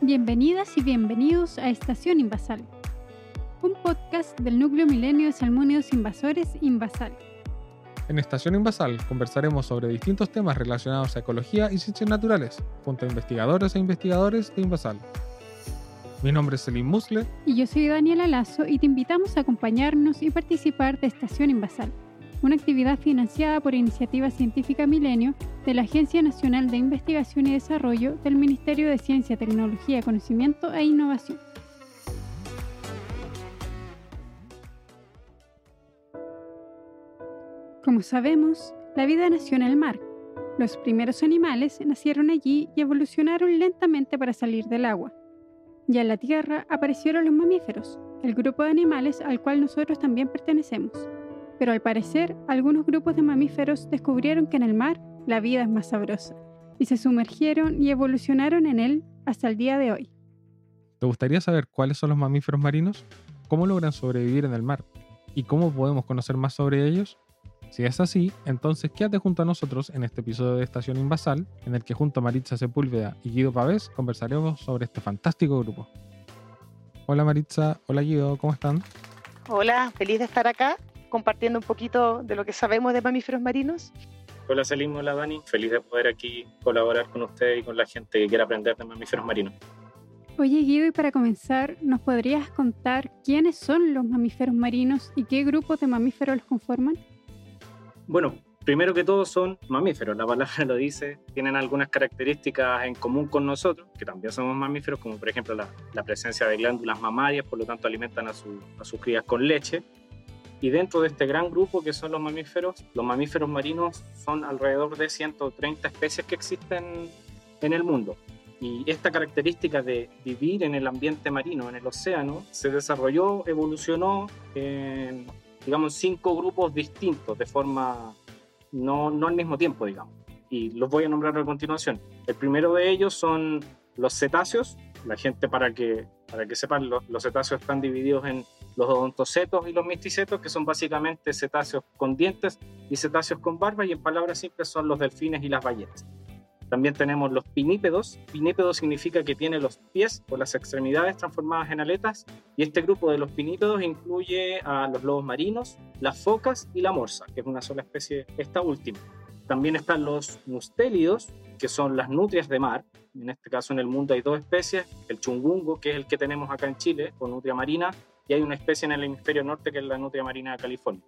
Bienvenidas y bienvenidos a Estación Invasal, un podcast del núcleo milenio de salmónidos invasores Invasal. En Estación Invasal conversaremos sobre distintos temas relacionados a ecología y ciencias naturales, junto a investigadores e investigadores de Invasal. Mi nombre es Selim Musle. Y yo soy Daniela Lazo y te invitamos a acompañarnos y participar de Estación Invasal, una actividad financiada por Iniciativa Científica Milenio de la Agencia Nacional de Investigación y Desarrollo del Ministerio de Ciencia, Tecnología, Conocimiento e Innovación. Como sabemos, la vida nació en el mar. Los primeros animales nacieron allí y evolucionaron lentamente para salir del agua. Ya en la Tierra aparecieron los mamíferos, el grupo de animales al cual nosotros también pertenecemos. Pero al parecer, algunos grupos de mamíferos descubrieron que en el mar la vida es más sabrosa, y se sumergieron y evolucionaron en él hasta el día de hoy. ¿Te gustaría saber cuáles son los mamíferos marinos? ¿Cómo logran sobrevivir en el mar? ¿Y cómo podemos conocer más sobre ellos? Si es así, entonces quédate junto a nosotros en este episodio de Estación Invasal, en el que junto a Maritza Sepúlveda y Guido Pavés conversaremos sobre este fantástico grupo. Hola Maritza, hola Guido, ¿cómo están? Hola, feliz de estar acá compartiendo un poquito de lo que sabemos de mamíferos marinos. Hola Selim, hola Dani, feliz de poder aquí colaborar con ustedes y con la gente que quiera aprender de mamíferos marinos. Oye Guido, y para comenzar, ¿nos podrías contar quiénes son los mamíferos marinos y qué grupos de mamíferos los conforman? Bueno, primero que todo son mamíferos, la palabra lo dice, tienen algunas características en común con nosotros, que también somos mamíferos, como por ejemplo la, presencia de glándulas mamarias, por lo tanto alimentan a, a sus crías con leche. Y dentro de este gran grupo que son los mamíferos, los mamíferos marinos son alrededor de 130 especies que existen en el mundo. Y esta característica de vivir en el ambiente marino, en el océano, se desarrolló, evolucionó en, digamos, cinco grupos distintos de forma, no, no al mismo tiempo, digamos. Y los voy a nombrar a continuación. El primero de ellos son los cetáceos. La gente, para que, para que sepan, los, los cetáceos están divididos en los odontocetos y los misticetos, que son básicamente cetáceos con dientes y cetáceos con barba, y en palabras simples son los delfines y las ballenas. También tenemos los pinípedos. Pinípedo significa que tiene los pies o las extremidades transformadas en aletas, y este grupo de los pinípedos incluye a los lobos marinos, las focas y la morsa, que es una sola especie, esta última. También están los mustélidos, que son las nutrias de mar. En este caso en el mundo hay dos especies, el chungungo, que es el que tenemos acá en Chile, con nutria marina, y hay una especie en el hemisferio norte que es la nutria marina de California.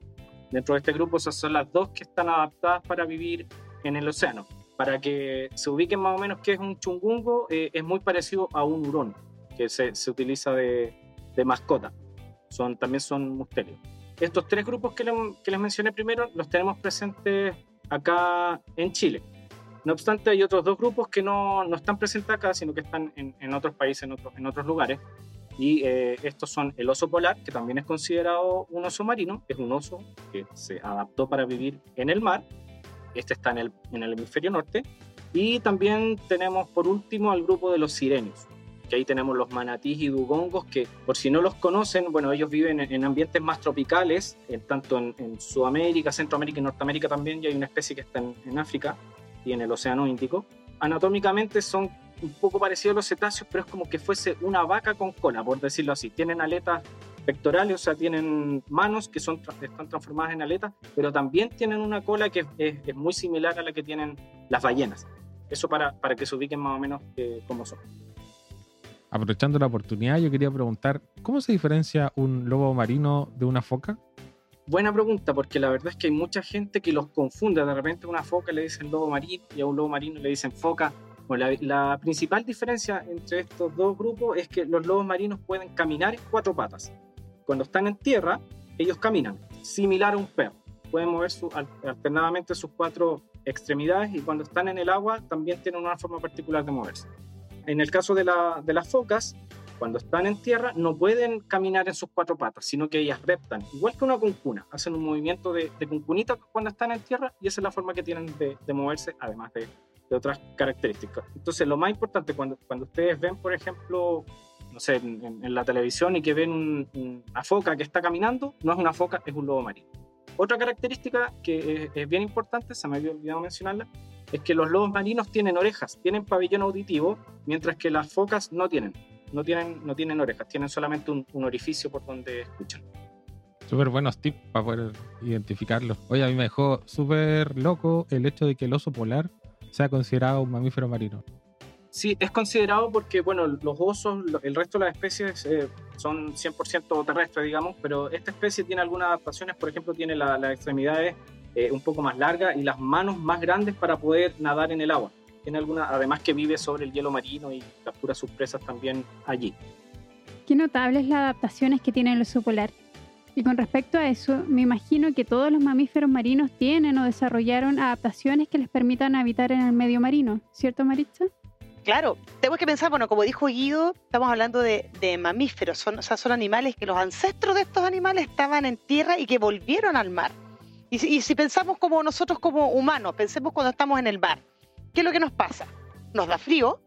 Dentro de este grupo esas son las dos que están adaptadas para vivir en el océano. Para que se ubiquen más o menos qué es un chungungo, eh, es muy parecido a un hurón, que se, se utiliza de, de, mascota. Son, también son mustélidos. Estos tres grupos que, le, que, les mencioné primero los tenemos presentes acá en Chile. No obstante, hay otros dos grupos que no, no están presentes acá, sino que están en, en otros países, en otros, en otros lugares. Y eh, estos son el oso polar, que también es considerado un oso marino, es un oso que se adaptó para vivir en el mar. Este está en el, en el hemisferio norte. Y también tenemos por último al grupo de los sirenios, que ahí tenemos los manatís y dugongos, que por si no los conocen, bueno, ellos viven en, en ambientes más tropicales, en, tanto en, en, Sudamérica, Centroamérica y Norteamérica también, y hay una especie que está en, en África y en el Océano Índico. Anatómicamente son un poco parecido a los cetáceos, pero es como que fuese una vaca con cola, por decirlo así. Tienen aletas pectorales, o sea, tienen manos que son, están transformadas en aletas, pero también tienen una cola que es, es muy similar a la que tienen las ballenas. Eso para, para que se ubiquen más o menos eh, cómo son. Aprovechando la oportunidad, yo quería preguntar, ¿cómo se diferencia un lobo marino de una foca? Buena pregunta, porque la verdad es que hay mucha gente que los confunde. De repente a una foca le dicen lobo marino y a un lobo marino le dicen foca. La, principal diferencia entre estos dos grupos es que los lobos marinos pueden caminar en cuatro patas. Cuando están en tierra, ellos caminan, similar a un perro. Pueden mover alternadamente sus cuatro extremidades y cuando están en el agua también tienen una forma particular de moverse. En el caso de, la, de las focas, cuando están en tierra no pueden caminar en sus cuatro patas, sino que ellas reptan, igual que una cuncuna, hacen un movimiento de, de cuncunita cuando están en tierra y esa es la forma que tienen de moverse, además de, de otras características. Entonces, lo más importante cuando, cuando ustedes ven, por ejemplo, no sé, en, la televisión y que ven un, una foca que está caminando, no es una foca, es un lobo marino. Otra característica que es, bien importante, se me había olvidado mencionarla, es que los lobos marinos tienen orejas, tienen pabellón auditivo, mientras que las focas no tienen. No tienen, no tienen orejas, tienen solamente un, un orificio por donde escuchan. Súper buenos tips para poder identificarlo. Oye, a mí me dejó súper loco el hecho de que el oso polar sea considerado un mamífero marino. Sí, es considerado porque, bueno, los osos, el resto de las especies eh, son 100% terrestres, digamos, pero esta especie tiene algunas adaptaciones, por ejemplo, tiene la- las extremidades eh, un poco más largas y las manos más grandes para poder nadar en el agua. Tiene alguna, además que vive sobre el hielo marino y captura sus presas también allí. Qué notables las adaptaciones que tiene el oso polar. Y con respecto a eso, me imagino que todos los mamíferos marinos tienen o desarrollaron adaptaciones que les permitan habitar en el medio marino, ¿cierto Maritza? Claro, tenemos que pensar, bueno, como dijo Guido, estamos hablando de, de mamíferos, son, o sea, son animales que los ancestros de estos animales estaban en tierra y que volvieron al mar. Y, si- y si pensamos como nosotros como humanos, pensemos cuando estamos en el mar, ¿qué es lo que nos pasa? Nos da frío,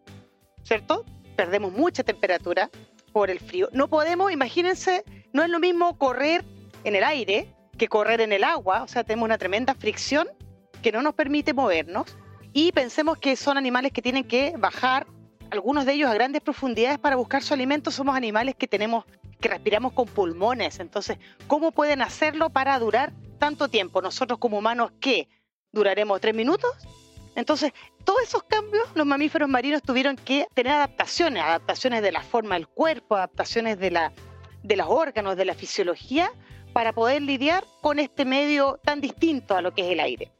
¿cierto? Perdemos mucha temperatura por el frío. No podemos, imagínense, no es lo mismo correr en el aire que correr en el agua, o sea, tenemos una tremenda fricción que no nos permite movernos y pensemos que son animales que tienen que bajar, algunos de ellos a grandes profundidades para buscar su alimento. Somos animales que tenemos, que respiramos con pulmones. Entonces, ¿cómo pueden hacerlo para durar tanto tiempo? Nosotros como humanos, ¿qué? ¿Duraremos tres minutos? Entonces, todos esos cambios los mamíferos marinos tuvieron que tener adaptaciones, adaptaciones de la forma del cuerpo, adaptaciones de, la, de los órganos, de la fisiología, para poder lidiar con este medio tan distinto a lo que es el aire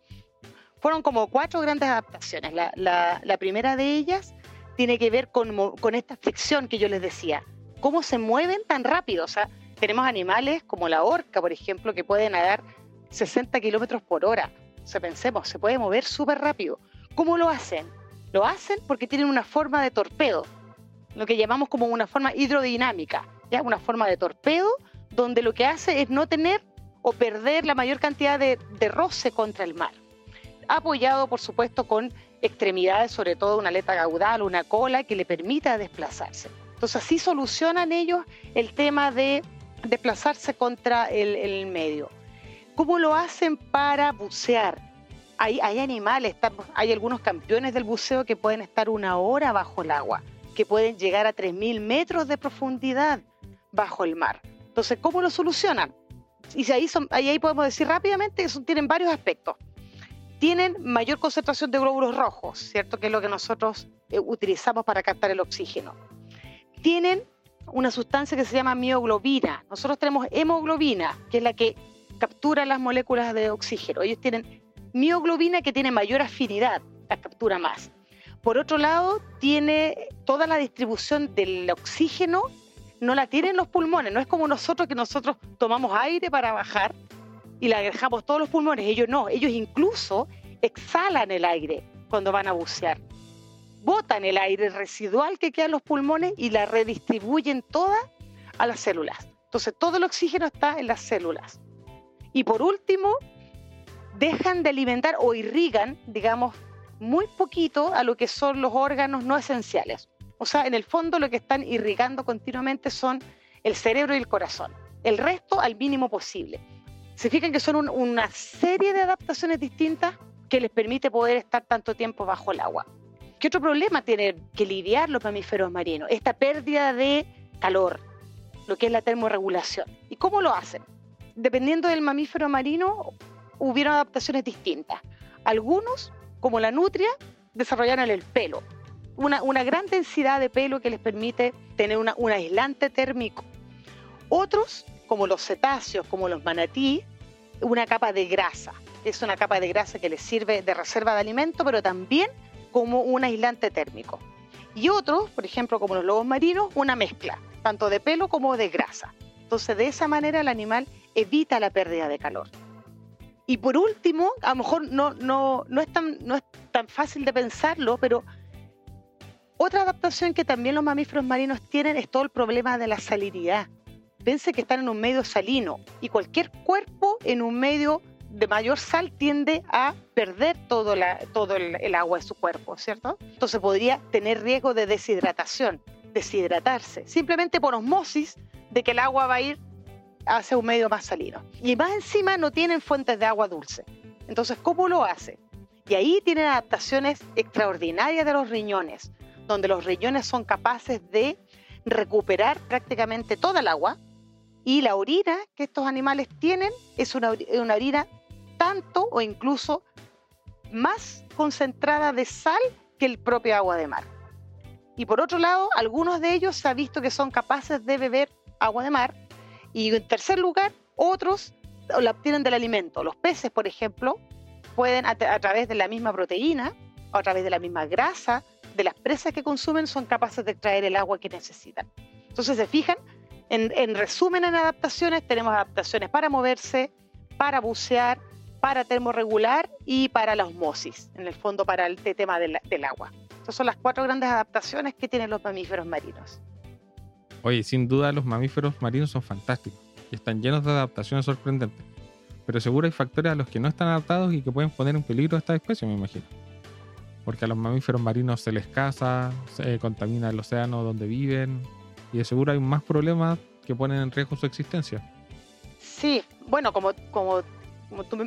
fueron como cuatro grandes adaptaciones. La, primera de ellas tiene que ver con, con esta fricción que yo les decía. ¿Cómo se mueven tan rápido? O sea, tenemos animales como la orca, por ejemplo, que pueden nadar 60 kilómetros por hora. O pensemos, se puede mover súper rápido. ¿Cómo lo hacen? Lo hacen porque tienen una forma de torpedo, lo que llamamos como una forma hidrodinámica, ¿ya? una forma de torpedo donde lo que hace es no tener o perder la mayor cantidad de, de roce contra el mar apoyado por supuesto con extremidades, sobre todo una aleta caudal, una cola que le permita desplazarse. Entonces así solucionan ellos el tema de desplazarse contra el, el medio. ¿Cómo lo hacen para bucear? Hay, hay animales, hay algunos campeones del buceo que pueden estar una hora bajo el agua, que pueden llegar a 3.000 metros de profundidad bajo el mar. Entonces, ¿cómo lo solucionan? Y ahí, son, ahí, podemos decir rápidamente que tienen varios aspectos tienen mayor concentración de glóbulos rojos, ¿cierto? Que es lo que nosotros eh, utilizamos para captar el oxígeno. Tienen una sustancia que se llama mioglobina. Nosotros tenemos hemoglobina, que es la que captura las moléculas de oxígeno. Ellos tienen mioglobina que tiene mayor afinidad, la captura más. Por otro lado, tiene toda la distribución del oxígeno, no la tienen los pulmones. No es como nosotros que nosotros tomamos aire para bajar y le dejamos todos los pulmones. Ellos no, ellos incluso exhalan el aire cuando van a bucear. Botan el aire residual que queda en los pulmones y la redistribuyen toda a las células. Entonces todo el oxígeno está en las células. Y por último, dejan de alimentar o irrigan, digamos, muy poquito a lo que son los órganos no esenciales. O sea, en el fondo lo que están irrigando continuamente son el cerebro y el corazón. El resto al mínimo posible se fijan que son un- una serie de adaptaciones distintas que les permite poder estar tanto tiempo bajo el agua. ¿Qué otro problema tienen que lidiar los mamíferos marinos? Esta pérdida de calor, lo que es la termorregulación. ¿Y cómo lo hacen? Dependiendo del mamífero marino, hubieron adaptaciones distintas. Algunos, como la nutria, desarrollaron el pelo. Una, una gran densidad de pelo que les permite tener un aislante térmico. Otros, como los cetáceos, como los manatí, una capa de grasa. Es una capa de grasa que les sirve de reserva de alimento, pero también como un aislante térmico. Y otros, por ejemplo, como los lobos marinos, una mezcla, tanto de pelo como de grasa. Entonces, de esa manera el animal evita la pérdida de calor. Y por último, a lo mejor no, no, no, es, tan, no es tan fácil de pensarlo, pero otra adaptación que también los mamíferos marinos tienen es todo el problema de la salinidad. Pense que están en un medio salino y cualquier cuerpo en un medio de mayor sal tiende a perder todo, el, el agua de su cuerpo, ¿cierto? Entonces podría tener riesgo de deshidratación, deshidratarse, simplemente por osmosis de que el agua va a ir hacia un medio más salino. Y más encima no tienen fuentes de agua dulce. Entonces, ¿cómo lo hace? Y ahí tienen adaptaciones extraordinarias de los riñones, donde los riñones son capaces de recuperar prácticamente toda el agua y la orina que estos animales tienen es una, una orina tanto o incluso más concentrada de sal que el propio agua de mar. Y por otro lado, algunos de ellos se ha visto que son capaces de beber agua de mar. Y en tercer lugar, otros la obtienen del alimento. Los peces, por ejemplo, pueden a, través de la misma proteína, a través de la misma grasa, de las presas que consumen, son capaces de extraer el agua que necesitan. Entonces, se fijan, en, en resumen, en adaptaciones, tenemos adaptaciones para moverse, para bucear, para termorregular y para la osmosis, en el fondo para el tema del, del agua. Estas son las cuatro grandes adaptaciones que tienen los mamíferos marinos. Oye, sin duda los mamíferos marinos son fantásticos y están llenos de adaptaciones sorprendentes. Pero seguro hay factores a los que no están adaptados y que pueden poner en peligro a esta especie, me imagino. Porque a los mamíferos marinos se les caza, se contamina el océano donde viven y de seguro hay más problemas que ponen en riesgo su existencia. Sí, bueno, como, como como tú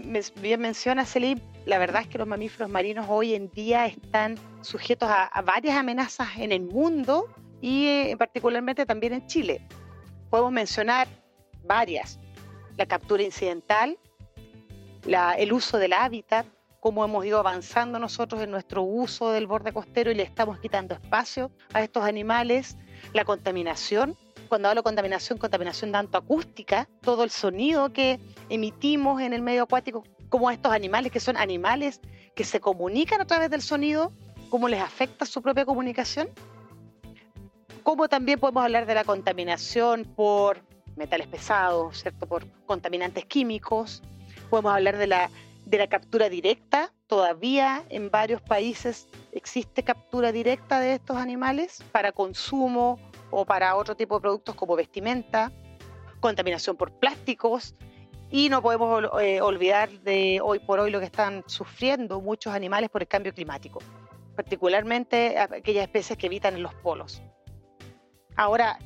bien mencionas, Celip, la verdad es que los mamíferos marinos hoy en día están sujetos a, varias amenazas en el mundo y eh, particularmente también en Chile. Podemos mencionar varias. La captura incidental, el uso del hábitat, cómo hemos ido avanzando nosotros en nuestro uso del borde costero y le estamos quitando espacio a estos animales, la contaminación, cuando hablo de contaminación, contaminación tanto acústica, todo el sonido que emitimos en el medio acuático, como estos animales que son animales que se comunican a través del sonido, cómo les afecta su propia comunicación. Como también podemos hablar de la contaminación por metales pesados, ¿cierto? por contaminantes químicos. Podemos hablar de la, de la captura directa. Todavía en varios países existe captura directa de estos animales para consumo o para otro tipo de productos como vestimenta, contaminación por plásticos y no podemos eh, olvidar de hoy por hoy lo que están sufriendo muchos animales por el cambio climático, particularmente aquellas especies que habitan en los polos. Ahora,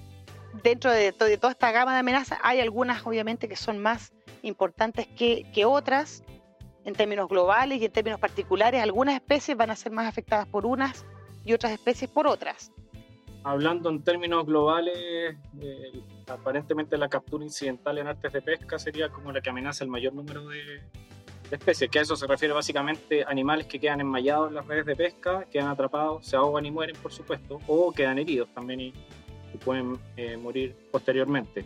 dentro de, toda esta gama de amenazas hay algunas obviamente que son más importantes que otras en términos globales y en términos particulares. Algunas especies van a ser más afectadas por unas y otras especies por otras hablando en términos globales, eh, aparentemente la captura incidental en artes de pesca sería como la que amenaza el mayor número de, especies, que a eso se refiere básicamente animales que quedan enmallados en las redes de pesca, quedan atrapados, se ahogan y mueren, por supuesto, o quedan heridos también y, pueden eh, morir posteriormente.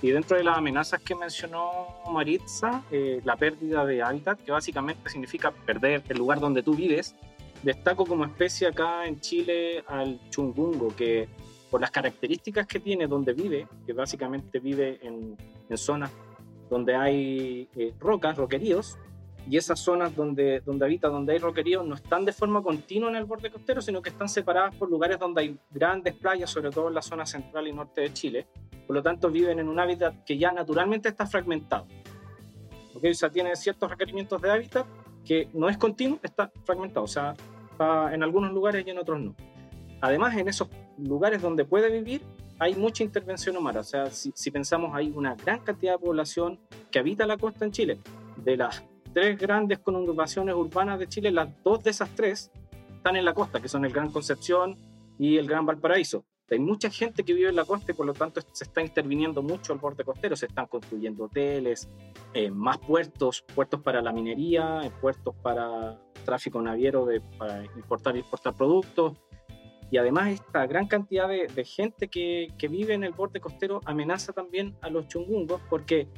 Y dentro de las amenazas que mencionó Maritza, eh, la pérdida de hábitat, que básicamente significa perder el lugar donde tú vives, Destaco como especie acá en Chile al chungungo, que por las características que tiene donde vive, que básicamente vive en, zonas donde hay eh, rocas, roqueríos, y esas zonas donde, donde habita, donde hay roqueríos, no están de forma continua en el borde costero, sino que están separadas por lugares donde hay grandes playas, sobre todo en la zona central y norte de Chile. Por lo tanto, viven en un hábitat que ya naturalmente está fragmentado. ¿Okay? O sea, tiene ciertos requerimientos de hábitat que no es continuo, está fragmentado, o sea, está en algunos lugares y en otros no. Además, en esos lugares donde puede vivir hay mucha intervención humana, o sea, si, pensamos hay una gran cantidad de población que habita la costa en Chile. De las tres grandes conurbaciones urbanas de Chile, las dos de esas tres están en la costa, que son el Gran Concepción y el Gran Valparaíso. Hay mucha gente que vive en la costa y por lo tanto se está interviniendo mucho al borde costero. Se están construyendo hoteles, eh, más puertos, puertos para la minería, eh, puertos para tráfico naviero de, para importar y exportar productos. Y además esta gran cantidad de, gente que, que, vive en el borde costero amenaza también a los chungungos porque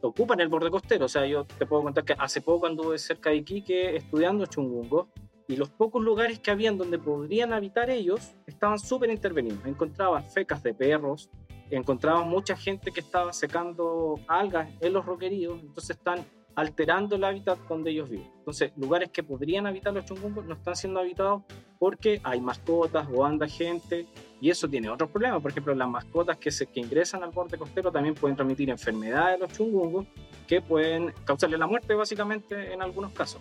ocupan el borde costero. O sea, yo te puedo contar que hace poco anduve cerca de Iquique estudiando chungungos y los pocos lugares que habían donde podrían habitar ellos estaban súper intervenidos. Encontraba fecas de perros, encontraba mucha gente que estaba secando algas en los roqueríos, entonces están alterando el hábitat donde ellos viven. Entonces, lugares que podrían habitar los chungungos no están siendo habitados porque hay mascotas o anda gente y eso tiene otros problemas. Por ejemplo, las mascotas que, se, que ingresan al borde costero también pueden transmitir enfermedades a los chungungos que pueden causarle la muerte básicamente en algunos casos.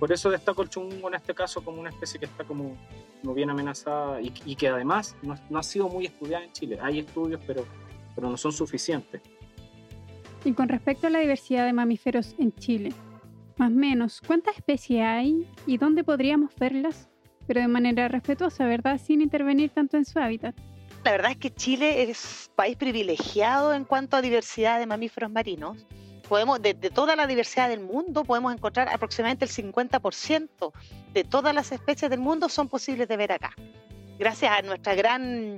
Por eso destaco el chungo en este caso como una especie que está como, bien amenazada y, que además no, ha sido muy estudiada en Chile. Hay estudios, pero, pero no son suficientes. Y con respecto a la diversidad de mamíferos en Chile, Más o menos, ¿cuántas especies hay y dónde podríamos verlas? Pero de manera respetuosa, ¿verdad? Sin intervenir tanto en su hábitat. La verdad es que Chile es país privilegiado en cuanto a diversidad de mamíferos marinos. Podemos, de, toda la diversidad del mundo, podemos encontrar aproximadamente el 50% de todas las especies del mundo son posibles de ver acá. Gracias a nuestra gran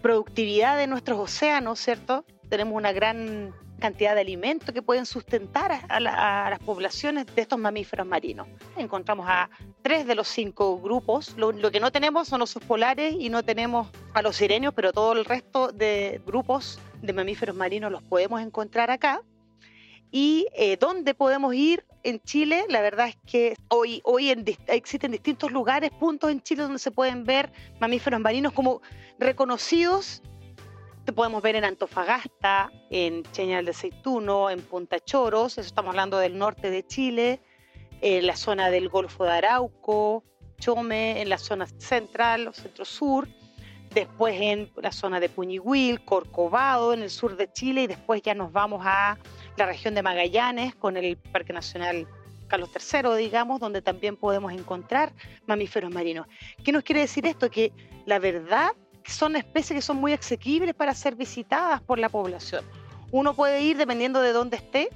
productividad de nuestros océanos, ¿cierto? Tenemos una gran cantidad de alimentos que pueden sustentar a, la- las poblaciones de estos mamíferos marinos. Encontramos a tres de los cinco grupos. Lo, lo que no tenemos son los polares y no tenemos a los sirenios, pero todo el resto de grupos de mamíferos marinos los podemos encontrar acá. Y eh, dónde podemos ir en Chile, la verdad es que hoy, hoy en existen distintos lugares, puntos en Chile donde se pueden ver mamíferos marinos como reconocidos. Te podemos ver en Antofagasta, en Cheñal de Aceituno, en Punta Choros, eso estamos hablando del norte de Chile, en la zona del Golfo de Arauco, Chome, en la zona central o centro-sur, después en la zona de Puñihuil, Corcovado, en el sur de Chile, y después ya nos vamos a la región de Magallanes con el Parque Nacional Carlos III, digamos, donde también podemos encontrar mamíferos marinos. ¿Qué nos quiere decir esto? Que la verdad son especies que son muy asequibles para ser visitadas por la población. Uno puede ir dependiendo de dónde esté,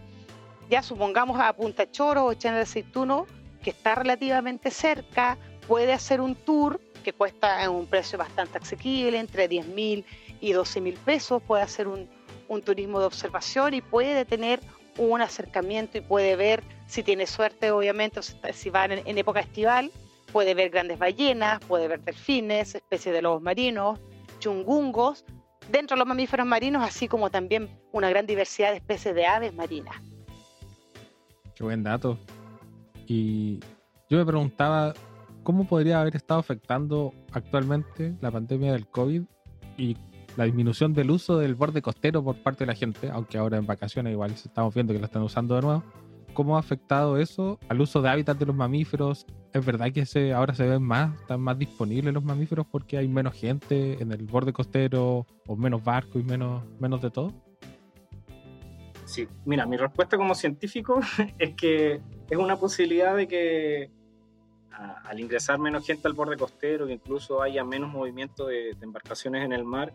ya supongamos a Punta Choro o Chena de Aceituno, que está relativamente cerca, puede hacer un tour que cuesta un precio bastante asequible, entre 10 mil y 12 mil pesos, puede hacer un, un turismo de observación y puede tener un acercamiento y puede ver, si tiene suerte obviamente, si está- si va en, en época estival, puede ver grandes ballenas, puede ver delfines, especies de lobos marinos, chungungos, dentro de los mamíferos marinos, así como también una gran diversidad de especies de aves marinas. Qué buen dato. Y yo me preguntaba cómo podría haber estado afectando actualmente la pandemia del COVID y la disminución del uso del borde costero por parte de la gente, aunque ahora en vacaciones igual estamos viendo que lo están usando de nuevo. ¿Cómo ha afectado eso al uso de hábitat de los mamíferos? ¿Es verdad que se, ahora se ven más, están más disponibles los mamíferos porque hay menos gente en el borde costero o menos barcos y menos, menos de todo? Sí, mira, mi respuesta como científico es que es una posibilidad de que al ingresar menos gente al borde costero, que incluso haya menos movimiento de, de embarcaciones en el mar,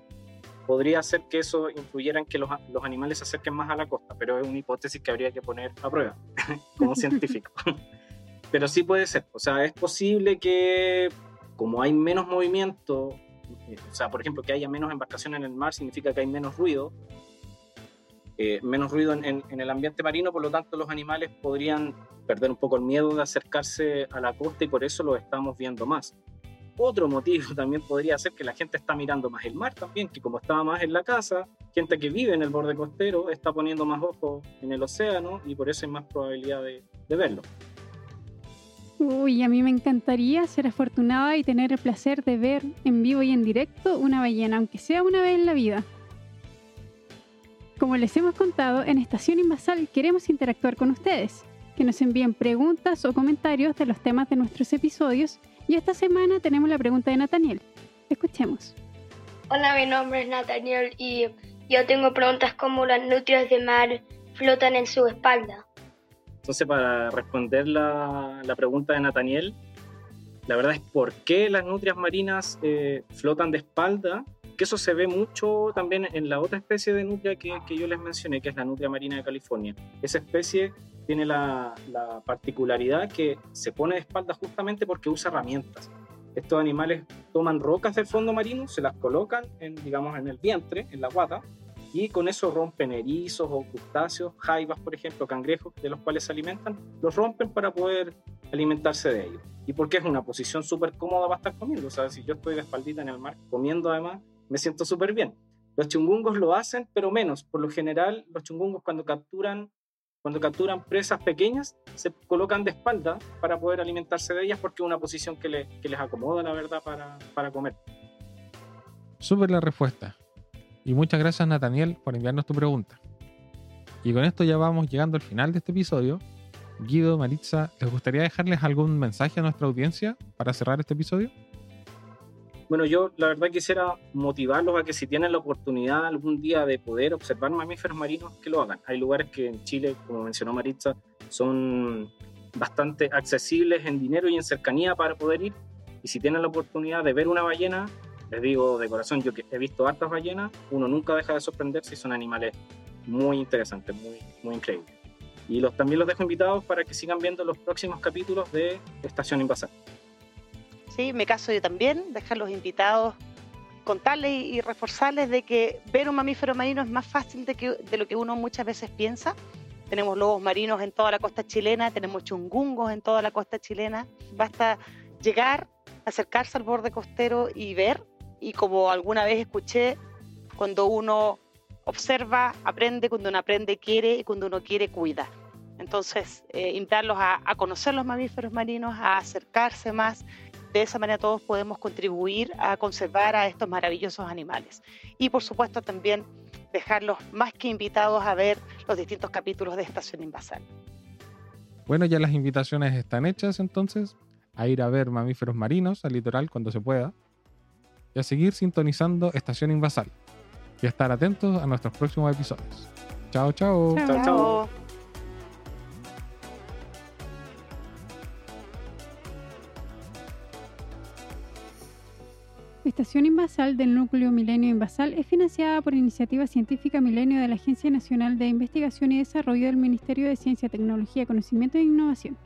podría hacer que eso influyera en que los, los animales se acerquen más a la costa, pero es una hipótesis que habría que poner a prueba como científico. pero sí puede ser, o sea, es posible que como hay menos movimiento, eh, o sea, por ejemplo, que haya menos embarcaciones en el mar significa que hay menos ruido, eh, menos ruido en- en el ambiente marino, por lo tanto los animales podrían perder un poco el miedo de acercarse a la costa y por eso lo estamos viendo más. Otro motivo también podría ser que la gente está mirando más el mar también, que como estaba más en la casa, gente que vive en el borde costero está poniendo más ojo en el océano y por eso hay más probabilidad de, de verlo. Uy, a mí me encantaría ser afortunada y tener el placer de ver en vivo y en directo una ballena, aunque sea una vez en la vida. Como les hemos contado, en Estación Invasal queremos interactuar con ustedes, que nos envíen preguntas o comentarios de los temas de nuestros episodios y esta semana tenemos la pregunta de Nathaniel. Escuchemos. Hola, mi nombre es Nathaniel y yo tengo preguntas como las nutrias de mar flotan en su espalda. Entonces, para responder la, la pregunta de Nathaniel, la verdad es por qué las nutrias marinas eh, flotan de espalda, que eso se ve mucho también en la otra especie de nutria que, que yo les mencioné, que es la nutria marina de California. Esa especie tiene la, la particularidad que se pone de espalda justamente porque usa herramientas. Estos animales toman rocas del fondo marino, se las colocan, en, digamos, en el vientre, en la guata, y con eso rompen erizos o crustáceos, jaivas, por ejemplo, cangrejos de los cuales se alimentan, los rompen para poder alimentarse de ellos. Y porque es una posición súper cómoda para estar comiendo. O sea, si yo estoy de espaldita en el mar comiendo además, me siento súper bien. Los chungungos lo hacen, pero menos. Por lo general, los chungungos cuando capturan, cuando capturan presas pequeñas, se colocan de espalda para poder alimentarse de ellas porque es una posición que, le- que les acomoda, la verdad, para, para comer. Súper la respuesta. Y muchas gracias Nathaniel por enviarnos tu pregunta. Y con esto ya vamos llegando al final de este episodio. Guido, Maritza, ¿les gustaría dejarles algún mensaje a nuestra audiencia para cerrar este episodio? Bueno, yo la verdad quisiera motivarlos a que si tienen la oportunidad algún día de poder observar mamíferos marinos, que lo hagan. Hay lugares que en Chile, como mencionó Maritza, son bastante accesibles en dinero y en cercanía para poder ir. Y si tienen la oportunidad de ver una ballena, les digo de corazón, yo que he visto hartas ballenas, uno nunca deja de sorprenderse y son animales muy interesantes, muy, muy increíbles. Y los, también los dejo invitados para que sigan viendo los próximos capítulos de Estación Invasal. Sí, me caso yo también, dejarlos invitados, contarles y reforzarles de que ver un mamífero marino es más fácil de, que, de lo que uno muchas veces piensa. Tenemos lobos marinos en toda la costa chilena, tenemos chungungos en toda la costa chilena. Basta llegar, acercarse al borde costero y ver. Y como alguna vez escuché, cuando uno observa, aprende, cuando uno aprende, quiere y cuando uno quiere, cuida. Entonces, eh, invitarlos a, a conocer los mamíferos marinos, a acercarse más. De esa manera todos podemos contribuir a conservar a estos maravillosos animales. Y por supuesto también dejarlos más que invitados a ver los distintos capítulos de Estación Invasal. Bueno, ya las invitaciones están hechas entonces a ir a ver mamíferos marinos al litoral cuando se pueda y a seguir sintonizando Estación Invasal y a estar atentos a nuestros próximos episodios. Chao, chao. Chao. Chao, chao. Estación Invasal del Núcleo Milenio Invasal es financiada por Iniciativa Científica Milenio de la Agencia Nacional de Investigación y Desarrollo del Ministerio de Ciencia, Tecnología, Conocimiento e Innovación.